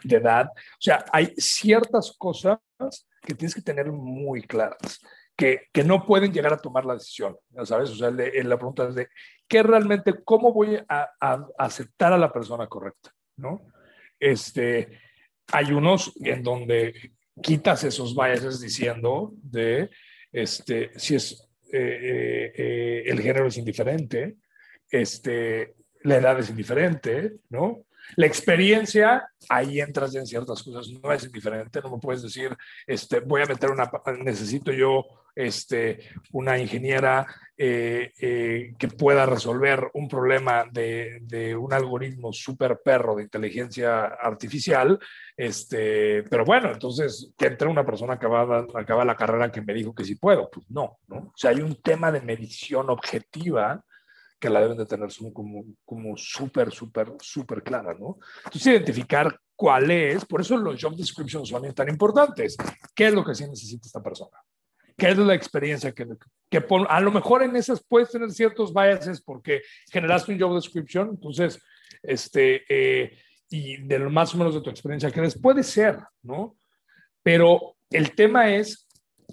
de edad. O sea, hay ciertas cosas que tienes que tener muy claras, que, que no pueden llegar a tomar la decisión, ¿sabes? O sea, la pregunta es de, ¿qué realmente, cómo voy a, a, aceptar a la persona correcta, ¿no? Este, hay unos en donde quitas esos biases diciendo de, este, si es, eh, eh, eh, el género es indiferente, este, la edad es indiferente, ¿no? La experiencia, ahí entras en ciertas cosas, no es indiferente, no me puedes decir, este, voy a meter una, necesito yo este, una ingeniera eh, eh, que pueda resolver un problema de, de un algoritmo súper perro de inteligencia artificial, este, pero bueno, entonces que entre una persona acabada, acaba la carrera que me dijo que sí puedo, pues no, ¿no? O sea, hay un tema de medición objetiva que la deben de tener como, como súper, súper, súper clara, ¿no? Entonces, identificar cuál es, por eso los job descriptions son tan importantes. ¿Qué es lo que sí necesita esta persona? ¿Qué es la experiencia que, que a lo mejor en esas puedes tener ciertos biases porque generaste un job description, entonces, este, eh, y de lo más o menos de tu experiencia que les puede ser, ¿no? Pero el tema es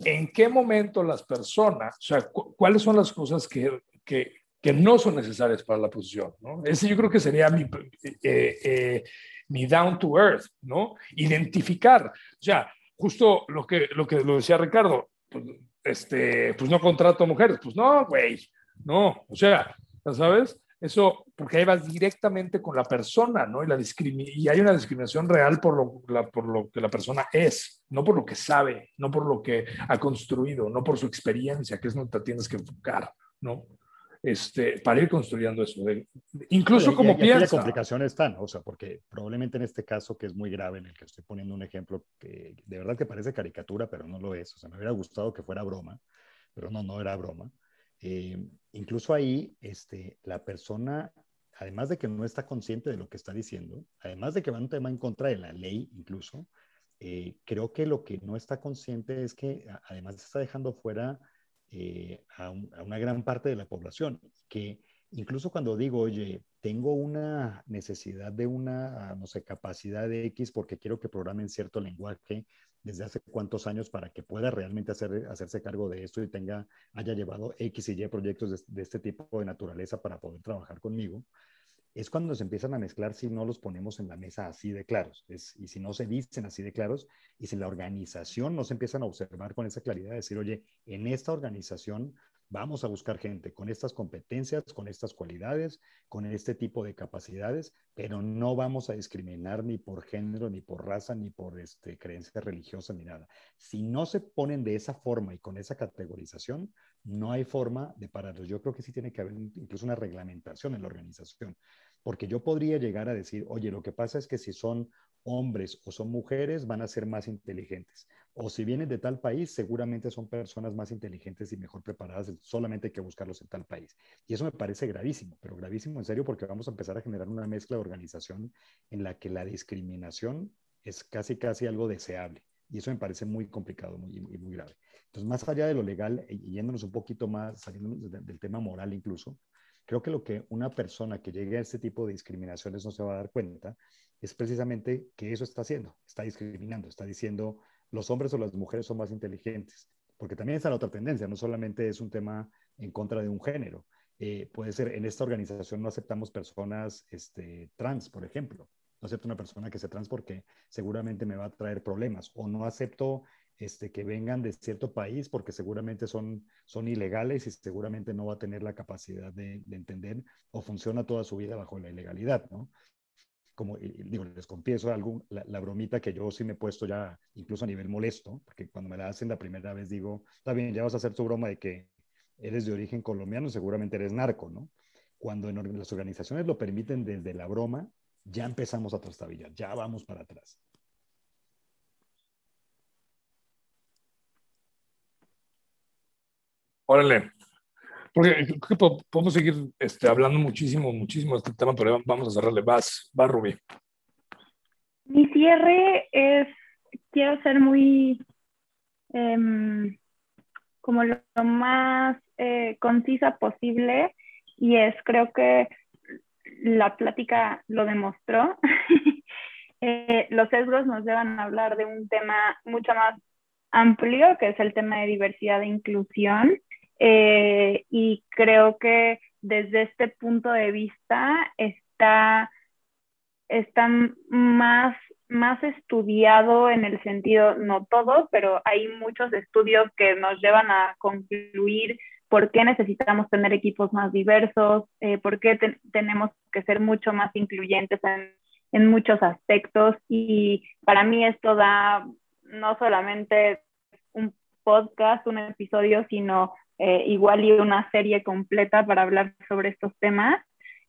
en qué momento las personas, o sea, cuáles son las cosas que, que, que no son necesarias para la posición. ¿no? Ese yo creo que sería mi, eh, eh, mi down to earth, ¿no? Identificar. O sea, justo lo que lo, que lo decía Ricardo, pues, este, pues no contrato mujeres. Pues no, güey, no. O sea, ¿sabes? Eso, porque ahí vas directamente con la persona, ¿no? Y, la y hay una discriminación real por lo, la, por lo que la persona es, no por lo que sabe, no por lo que ha construido, no por su experiencia, que es donde te tienes que enfocar, ¿no? Este, para ir construyendo eso. incluso como piensa. ¿Qué complicaciones están? O sea, porque probablemente en este caso que es muy grave, en el que estoy poniendo un ejemplo que de verdad que parece caricatura, pero no lo es. O sea, me hubiera gustado que fuera broma, pero no, no era broma. Eh, incluso ahí, este, la persona, además de que no está consciente de lo que está diciendo, además de que va un tema en contra de la ley incluso, eh, creo que lo que no está consciente es que además está dejando fuera eh, a, una gran parte de la población, que incluso cuando digo, oye, tengo una necesidad de una, no sé, capacidad de X porque quiero que programen cierto lenguaje desde hace cuántos años para que pueda realmente hacer, hacerse cargo de esto y tenga, haya llevado X y Y proyectos de, de este tipo de naturaleza para poder trabajar conmigo es cuando se empiezan a mezclar si no los ponemos en la mesa así de claros, y si no se dicen así de claros, y si la organización no se empiezan a observar con esa claridad, de decir, oye, en esta organización vamos a buscar gente con estas competencias, con estas cualidades, con este tipo de capacidades, pero no vamos a discriminar ni por género, ni por raza, ni por este, creencia religiosa, ni nada. Si no se ponen de esa forma y con esa categorización, no hay forma de pararlos. Yo creo que sí tiene que haber incluso una reglamentación en la organización, porque yo podría llegar a decir, oye, lo que pasa es que si son hombres o son mujeres, van a ser más inteligentes. O si vienen de tal país, seguramente son personas más inteligentes y mejor preparadas, solamente hay que buscarlos en tal país. Y eso me parece gravísimo, pero gravísimo en serio porque vamos a empezar a generar una mezcla de organización en la que la discriminación es casi, casi algo deseable. Y eso me parece muy complicado muy, muy, grave. Entonces, más allá de lo legal, y yéndonos un poquito más, saliendo del tema moral incluso, creo que lo que una persona que llegue a este tipo de discriminaciones no se va a dar cuenta es precisamente que eso está haciendo, está discriminando, está diciendo los hombres o las mujeres son más inteligentes, porque también está la otra tendencia, no solamente es un tema en contra de un género, eh, puede ser, en esta organización no aceptamos personas este, trans, por ejemplo, no acepto una persona que sea trans porque seguramente me va a traer problemas, o no acepto este, que vengan de cierto país porque seguramente son, son ilegales y seguramente no va a tener la capacidad de, de entender o funciona toda su vida bajo la ilegalidad, ¿no? Como digo, les confieso algún, la, bromita que yo sí me he puesto ya incluso a nivel molesto, porque cuando me la hacen la primera vez digo, está bien, ya vas a hacer tu broma de que eres de origen colombiano, seguramente eres narco, ¿no? Cuando en las organizaciones lo permiten desde la broma, ya empezamos a trastabillar, ya vamos para atrás. Órale, porque podemos seguir este, hablando muchísimo, muchísimo de este tema, pero vamos a cerrarle. Vas, va, Rubí. Mi cierre es, quiero ser muy, em, como lo, más eh, concisa posible y es, creo que la plática lo demostró. Eh, los sesgos nos llevan a hablar de un tema mucho más amplio, que es el tema de diversidad e inclusión. Eh, y creo que desde este punto de vista está, está más, más estudiado en el sentido, no todo, pero hay muchos estudios que nos llevan a concluir por qué necesitamos tener equipos más diversos, eh, por qué tenemos que ser mucho más incluyentes en, en muchos aspectos. Y para mí esto da no solamente un podcast, un episodio, sino eh, igual y una serie completa para hablar sobre estos temas,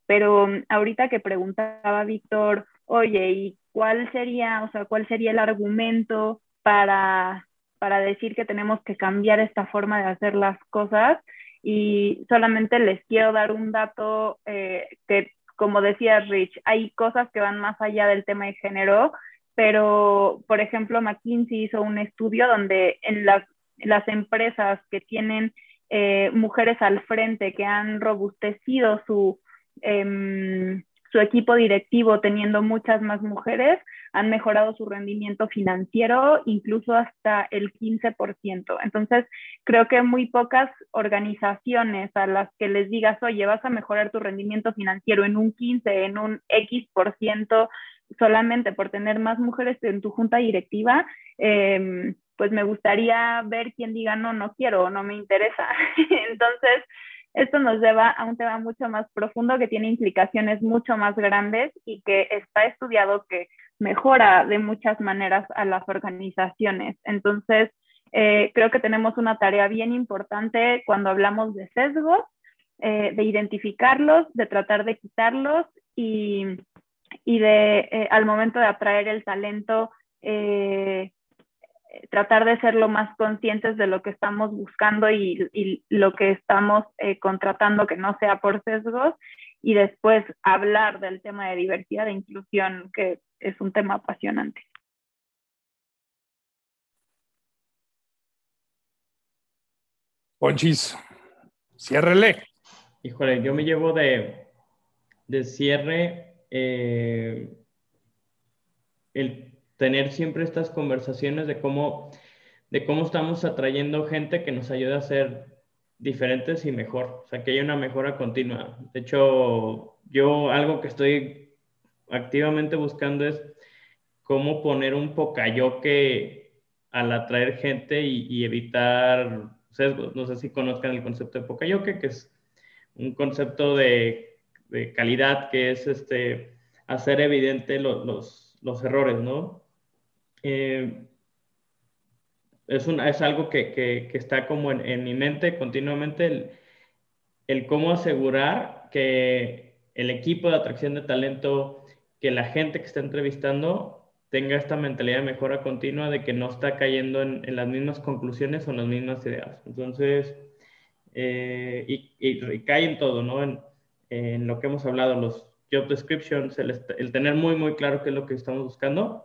pero mm, ahorita que preguntaba Víctor, oye, ¿y cuál sería, o sea, cuál sería el argumento para, para decir que tenemos que cambiar esta forma de hacer las cosas? Y solamente les quiero dar un dato eh, que, como decía Rich, hay cosas que van más allá del tema de género, pero, por ejemplo, McKinsey hizo un estudio donde en las, las empresas que tienen eh, mujeres al frente que han robustecido su, em, su equipo directivo teniendo muchas más mujeres, han mejorado su rendimiento financiero incluso hasta el 15%. Entonces, creo que muy pocas organizaciones a las que les digas, oye, vas a mejorar tu rendimiento financiero en un 15, en un X por ciento, solamente por tener más mujeres en tu junta directiva, eh, pues me gustaría ver quién diga no, no quiero no me interesa. Entonces, esto nos lleva a un tema mucho más profundo que tiene implicaciones mucho más grandes y que está estudiado que mejora de muchas maneras a las organizaciones. Entonces, eh, creo que tenemos una tarea bien importante cuando hablamos de sesgos, eh, de identificarlos, de tratar de quitarlos y, y de, eh, al momento de atraer el talento, tratar de ser lo más conscientes de lo que estamos buscando y, lo que estamos eh, contratando que no sea por sesgos y después hablar del tema de diversidad e inclusión, que es un tema apasionante. Ponchis, ciérrele. Híjole, yo me llevo de, de cierre eh, el tener siempre estas conversaciones de cómo, de cómo estamos atrayendo gente que nos ayude a ser diferentes y mejor, o sea, que haya una mejora continua. De hecho, yo algo que estoy activamente buscando es cómo poner un pocayoque al atraer gente y, evitar sesgos. No sé si conozcan el concepto de pocayoque, que es un concepto de, de calidad que es este, hacer evidente los, los errores, ¿no? Eh, es, es algo que, está como en, mi mente continuamente, el, cómo asegurar que el equipo de atracción de talento, que la gente que está entrevistando tenga esta mentalidad de mejora continua, de que no está cayendo en, las mismas conclusiones o en las mismas ideas. Entonces, eh, y, cae en todo, ¿no? En, en, lo que hemos hablado, los job descriptions, el, el, tener muy, muy claro qué es lo que estamos buscando.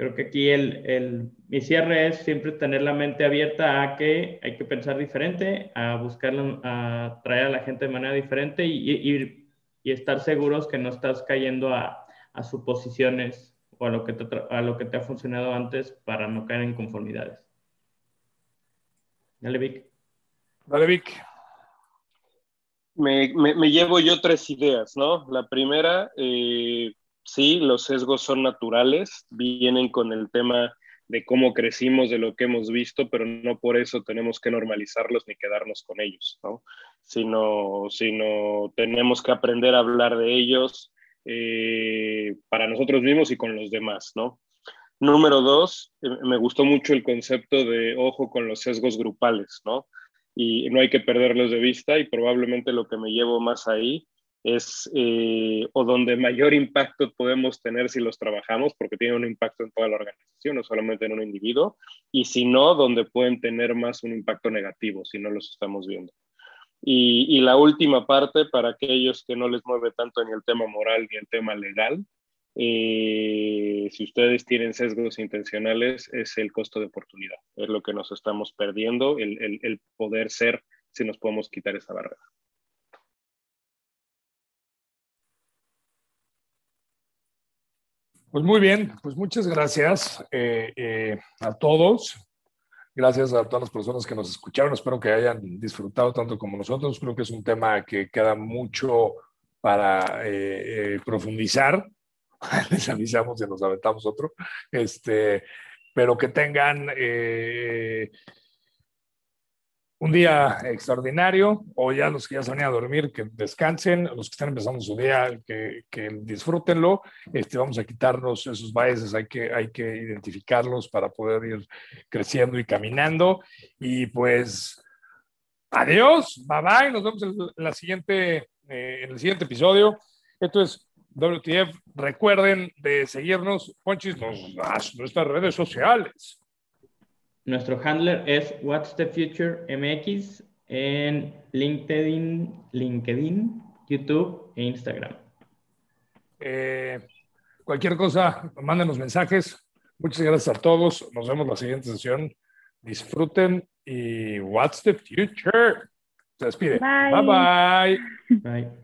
Creo que aquí el, el, mi cierre es siempre tener la mente abierta a que hay que pensar diferente, a buscar, a traer a la gente de manera diferente y, y, y estar seguros que no estás cayendo a, a suposiciones o a lo que te, a lo que te ha funcionado antes para no caer en conformidades. Dale, Vic. Dale, Vic. Me, me, llevo yo tres ideas, ¿no? La primera, eh, sí, los sesgos son naturales, vienen con el tema de cómo crecimos, de lo que hemos visto, pero no por eso tenemos que normalizarlos ni quedarnos con ellos, ¿no? Sino, sino tenemos que aprender a hablar de ellos, eh, para nosotros mismos y con los demás, ¿no? Número dos, eh, me gustó mucho el concepto de ojo con los sesgos grupales, ¿no? Y no hay que perderlos de vista y probablemente lo que me llevo más ahí es eh, o donde mayor impacto podemos tener si los trabajamos, porque tienen un impacto en toda la organización, no solamente en un individuo, y si no, donde pueden tener más un impacto negativo si no los estamos viendo. Y, la última parte, para aquellos que no les mueve tanto ni el tema moral ni el tema legal, eh, si ustedes tienen sesgos intencionales, es el costo de oportunidad. Es lo que nos estamos perdiendo, el, el poder ser si nos podemos quitar esa barrera. Pues muy bien, pues muchas gracias eh, eh, a todos. Gracias a todas las personas que nos escucharon. Espero que hayan disfrutado tanto como nosotros. Creo que es un tema que queda mucho para eh, profundizar. Les avisamos y nos aventamos otro. Este, pero que tengan un día extraordinario, o ya los que ya se van a dormir, que descansen, los que están empezando su día, que, que disfrútenlo. Este, vamos a quitarnos esos biases, hay que, hay que identificarlos para poder ir creciendo y caminando. Y pues, adiós, bye bye, nos vemos en, la siguiente, eh, en el siguiente episodio. Esto es WTF. Recuerden de seguirnos, Ponchis, nuestras redes sociales. Nuestro handler es What's the Future MX en LinkedIn, LinkedIn, YouTube e Instagram. Eh, cualquier cosa, mándenos mensajes. Muchas gracias a todos. Nos vemos la siguiente sesión. Disfruten y What's the Future. Se despide. bye. bye. bye.